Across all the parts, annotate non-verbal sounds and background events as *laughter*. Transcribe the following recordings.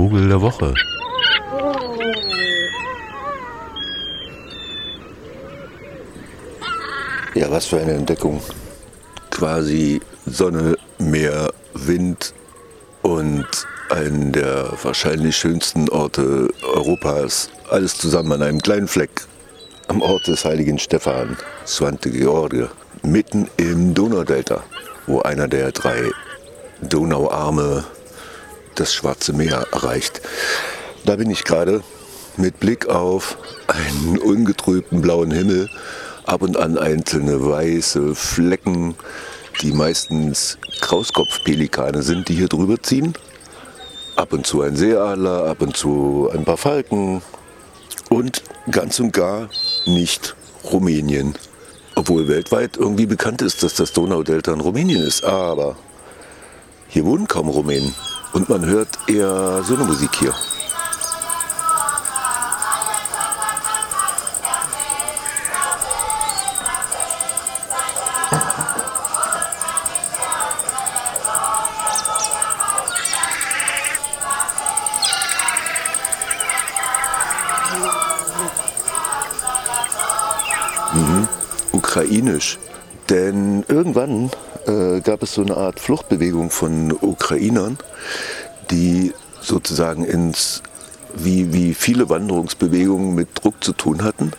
Vogel der Woche. Ja, was für eine Entdeckung. Quasi Sonne, Meer, Wind und einen der wahrscheinlich schönsten Orte Europas. Alles zusammen an einem kleinen Fleck. Am Ort des heiligen Stephan, Svante George, mitten im Donaudelta, wo einer der drei Donauarme das Schwarze Meer erreicht. Da bin ich gerade mit Blick auf einen ungetrübten blauen Himmel, ab und an einzelne weiße Flecken, die meistens Krauskopfpelikane sind, die hier drüber ziehen. Ab und zu ein Seeadler, ab und zu ein paar Falken und ganz und gar nicht Rumänien. Obwohl weltweit irgendwie bekannt ist, dass das Donaudelta in Rumänien ist. Aber hier wohnen kaum Rumänen. Und man hört eher so eine Musik hier. Mhm. Ukrainisch. Denn irgendwann äh, gab es so eine Art Fluchtbewegung von Ukrainern, die sozusagen ins, wie, wie viele Wanderungsbewegungen mit Druck zu tun hatten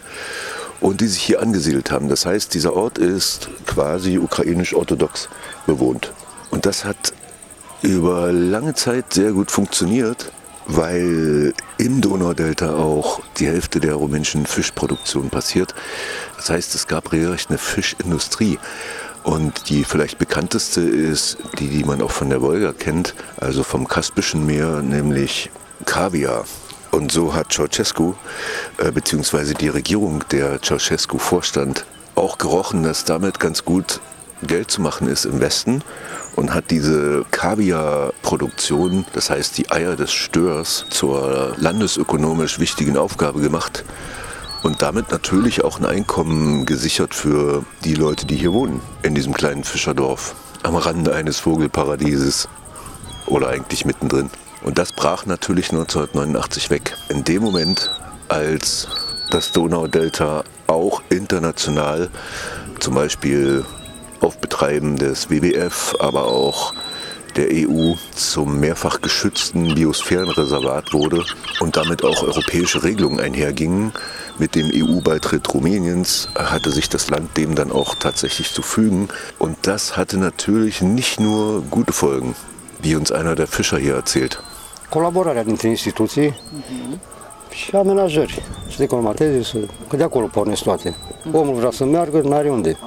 und die sich hier angesiedelt haben. Das heißt, dieser Ort ist quasi ukrainisch-orthodox bewohnt. Und das hat über lange Zeit sehr gut funktioniert, weil im Donaudelta auch die Hälfte der rumänischen Fischproduktion passiert. Das heißt, es gab regelrecht eine Fischindustrie. Und die vielleicht bekannteste ist die, die man auch von der Wolga kennt, also vom Kaspischen Meer, nämlich Kaviar. Und so hat Ceausescu, äh, beziehungsweise die Regierung, der Ceausescu vorstand, auch gerochen, dass damit ganz gut Geld zu machen ist im Westen und hat diese Kaviarproduktion, das heißt die Eier des Störs, zur landesökonomisch wichtigen Aufgabe gemacht und damit natürlich auch ein Einkommen gesichert für die Leute, die hier wohnen, in diesem kleinen Fischerdorf am Rande eines Vogelparadieses oder eigentlich mittendrin. Und das brach natürlich 1989 weg. In dem Moment, als das Donaudelta auch international, zum Beispiel auf Betreiben des WWF, aber auch der EU zum mehrfach geschützten Biosphärenreservat wurde und damit auch europäische Regelungen einhergingen. Mit dem EU-Beitritt Rumäniens hatte sich das Land dem dann auch tatsächlich zu fügen. Und das hatte natürlich nicht nur gute Folgen, wie uns einer der Fischer hier erzählt. Colaborarea dintre instituții și amenajări. Să decolomateze, să... că de acolo pornesc toate. Omul vrea să meargă, n-are unde.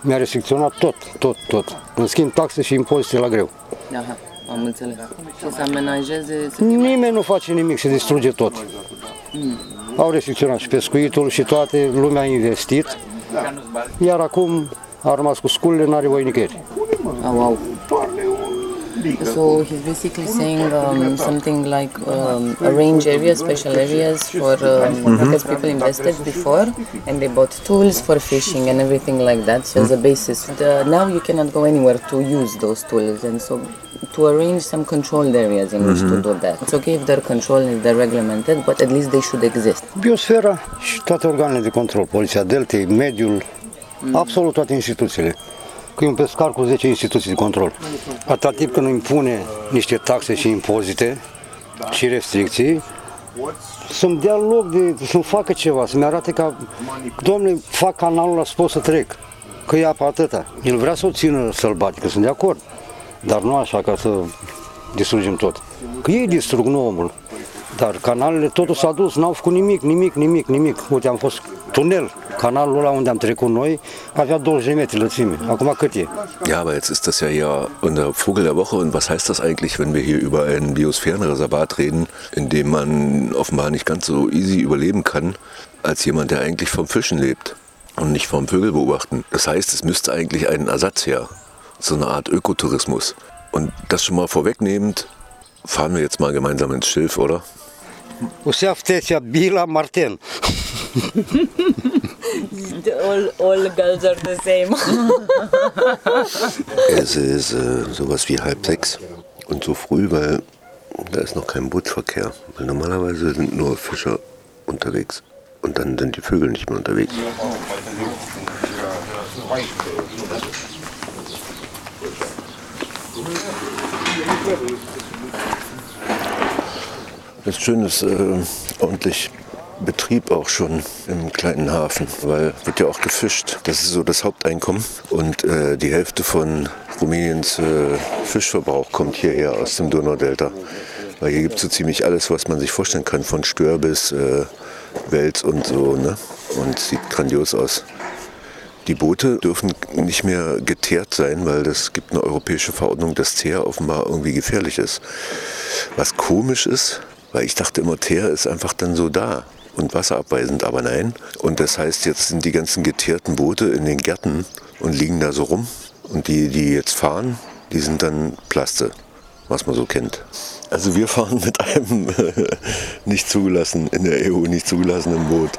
Mi-a restricționat tot, tot, tot. În schimb, taxe și impozite la greu. Aha, am înțeles. Și să amenajeze... Să... Nimeni nu face nimic, se distruge tot. Au restricționat și pescuitul și toate, lumea a investit. Iar acum a rămas cu sculele, n-are voie nicăieri. Au, au. So he's basically saying um, something like um, arrange areas, special areas for um, because people invested before and they bought tools for fishing and everything like that. So as a basis, the, now you cannot go anywhere to use those tools, and so to arrange some controlled areas in which to do that. It's okay if they're controlled, if they're regulated, but at least they should exist. Biosfera și toate organele de control, Poliția Deltei, mediul, absolut toate instituțiile. Că e un pescar cu 10 instituții de control. Atâta timp când impune niște taxe și impozite și restricții, să-mi dea loc de, să-mi facă ceva, să-mi arate ca, domnule, fac canalul ăla să pot să trec, că e apa atâta. El vrea să o țină sălbatică, sunt de acord, dar nu așa ca să distrugem tot. Că ei distrug, nu omul. Dar canalele, totul s-a dus, n-au făcut nimic, nimic, nimic, nimic. Uite, am fost tunel. Canalul ăla unde am trecut noi avea 20 de metri lățime. Acum cât e? Ja, aber jetzt ist das ja hier unser Vogel der Woche. Und was heißt das eigentlich, wenn wir hier über ein Biosphärenreservat reden, in dem man offenbar nicht ganz so easy überleben kann, als jemand, der eigentlich vom Fischen lebt und nicht vom Vögel beobachten? Das heißt, es müsste eigentlich einen Ersatz her. So eine Art Ökotourismus. Und das schon mal vorwegnehmend, fahren wir jetzt mal gemeinsam ins Schilf, oder? Bila, Marten. All, all girls are the same. *laughs* Es ist äh, sowas wie halb sechs und so früh, weil Da ist noch kein Bootsverkehr, weil normalerweise sind nur Fischer unterwegs und dann sind die Vögel nicht mehr unterwegs. Das Schöne ist äh, ordentlich Betrieb auch schon im kleinen Hafen, weil wird ja auch gefischt. Das ist so das Haupteinkommen und äh, die Hälfte von Rumäniens äh, Fischverbrauch kommt hierher aus dem Donaudelta. Weil hier gibt es so ziemlich alles, was man sich vorstellen kann, von Stör bis äh, Wels und so. Ne? Und sieht grandios aus. Die Boote dürfen nicht mehr geteert sein, weil es gibt eine europäische Verordnung, dass Teer offenbar irgendwie gefährlich ist. Was komisch ist, weil ich dachte immer, Teer ist einfach dann so da und wasserabweisend, aber nein. Und das heißt, jetzt sind die ganzen geteerten Boote in den Gärten und liegen da so rum. Und die, die jetzt fahren, die sind dann Plaste, was man so kennt. Also wir fahren mit einem nicht zugelassen, in der EU nicht zugelassenen Boot.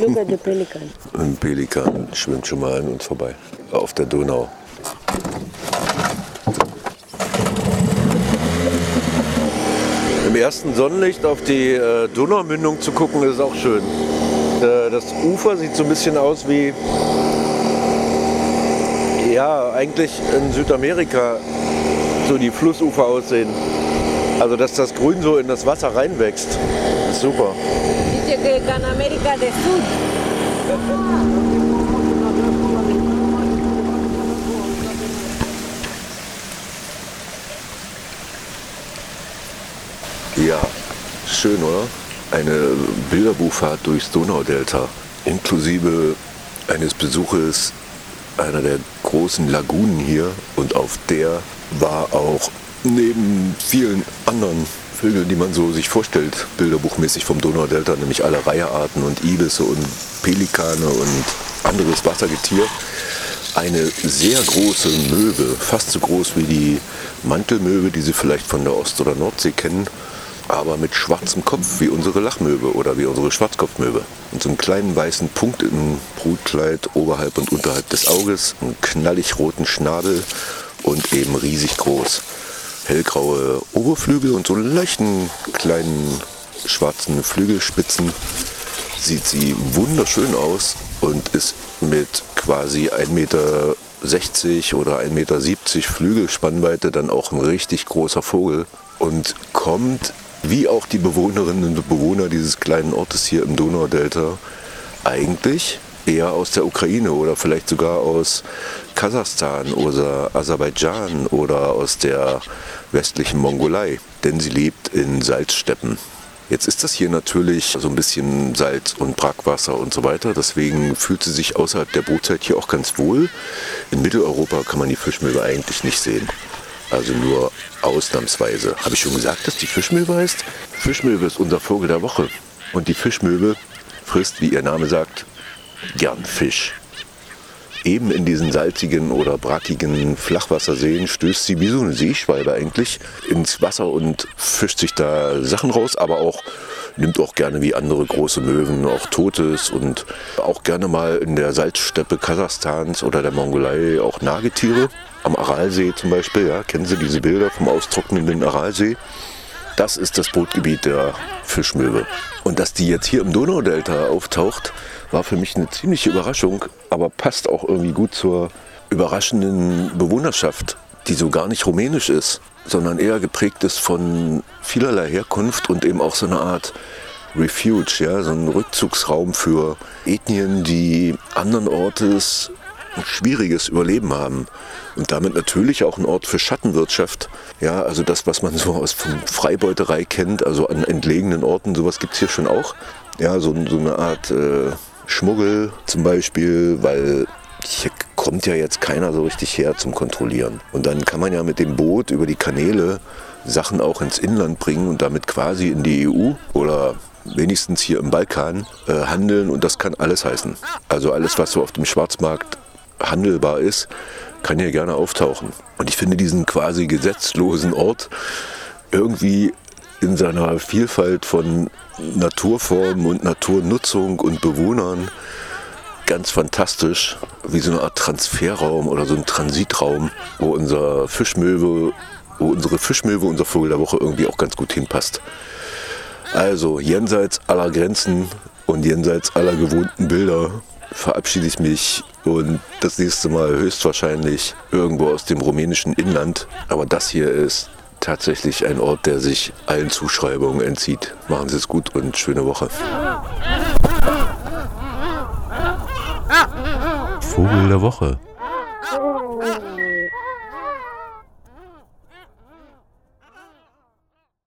Look at the pelican. Ein Pelikan schwimmt schon mal an uns vorbei, auf der Donau. Im ersten Sonnenlicht auf die äh, Donaumündung zu gucken, ist auch schön. Äh, das Ufer sieht so ein bisschen aus wie, ja, eigentlich in Südamerika so die Flussufer aussehen. Also, dass das Grün so in das Wasser reinwächst, ist super. Ja, schön, oder? Eine Bilderbuchfahrt durchs Donaudelta, inklusive eines Besuches einer der großen Lagunen hier. Und auf der war auch neben vielen anderen Vögeln, die man so sich vorstellt, bilderbuchmäßig vom Donaudelta, nämlich alle Reiherarten und Ibisse und Pelikane und anderes Wassergetier, eine sehr große Möwe, fast so groß wie die Mantelmöwe, die Sie vielleicht von der Ost- oder Nordsee kennen, aber mit schwarzem Kopf, wie unsere Lachmöwe oder wie unsere Schwarzkopfmöwe. Und so einem kleinen weißen Punkt im Brutkleid oberhalb und unterhalb des Auges, einen knallig roten Schnabel und eben riesig groß. Hellgraue Oberflügel und so leichten kleinen schwarzen Flügelspitzen. Sieht sie wunderschön aus und ist mit quasi 1,60 Meter oder 1,70 Meter Flügelspannweite dann auch ein richtig großer Vogel und kommt, wie auch die Bewohnerinnen und Bewohner dieses kleinen Ortes hier im Donaudelta, eigentlich eher aus der Ukraine oder vielleicht sogar aus Kasachstan oder Aserbaidschan oder aus der westlichen Mongolei, denn sie lebt in Salzsteppen. Jetzt ist das hier natürlich so ein bisschen Salz und Brackwasser und so weiter, deswegen fühlt sie sich außerhalb der Brutzeit hier auch ganz wohl. In Mitteleuropa kann man die Fischmöwe eigentlich nicht sehen. Also nur ausnahmsweise. Habe ich schon gesagt, dass die Fischmöwe heißt? Fischmöwe ist unser Vogel der Woche. Und die Fischmöwe frisst, wie ihr Name sagt, gern Fisch. Eben in diesen salzigen oder brackigen Flachwasserseen stößt sie wie so eine Seeschwalbe eigentlich ins Wasser und fischt sich da Sachen raus, aber auch nimmt auch gerne wie andere große Möwen auch Totes und auch gerne mal in der Salzsteppe Kasachstans oder der Mongolei auch Nagetiere. Am Aralsee zum Beispiel, ja, kennen Sie diese Bilder vom austrocknenden Aralsee? Das ist das Brutgebiet der Fischmöwe. Und dass die jetzt hier im Donaudelta auftaucht, war für mich eine ziemliche Überraschung, aber passt auch irgendwie gut zur überraschenden Bewohnerschaft, die so gar nicht rumänisch ist, sondern eher geprägt ist von vielerlei Herkunft und eben auch so eine Art Refuge, ja, so ein Rückzugsraum für Ethnien, die anderen Ortes ein schwieriges Überleben haben. Und damit natürlich auch ein Ort für Schattenwirtschaft. Ja, also das, was man so aus Freibeuterei kennt, also an entlegenen Orten, sowas gibt es hier schon auch. Ja, so, so eine Art äh, Schmuggel zum Beispiel, weil hier kommt ja jetzt keiner so richtig her zum Kontrollieren. Und dann kann man ja mit dem Boot über die Kanäle Sachen auch ins Inland bringen und damit quasi in die EU oder wenigstens hier im Balkan äh, handeln und das kann alles heißen. Also alles, was so auf dem Schwarzmarkt handelbar ist, kann hier gerne auftauchen. Und ich finde diesen quasi gesetzlosen Ort irgendwie in seiner Vielfalt von Naturformen und Naturnutzung und Bewohnern ganz fantastisch, wie so eine Art Transferraum oder so ein Transitraum, wo unser Fischmöwe wo unsere Fischmöwe, unser Vogel der Woche irgendwie auch ganz gut hinpasst. Also jenseits aller Grenzen und jenseits aller gewohnten Bilder verabschiede ich mich und das nächste Mal höchstwahrscheinlich irgendwo aus dem rumänischen Inland. Aber das hier ist tatsächlich ein Ort, der sich allen Zuschreibungen entzieht. Machen Sie es gut und schöne Woche. Vogel der Woche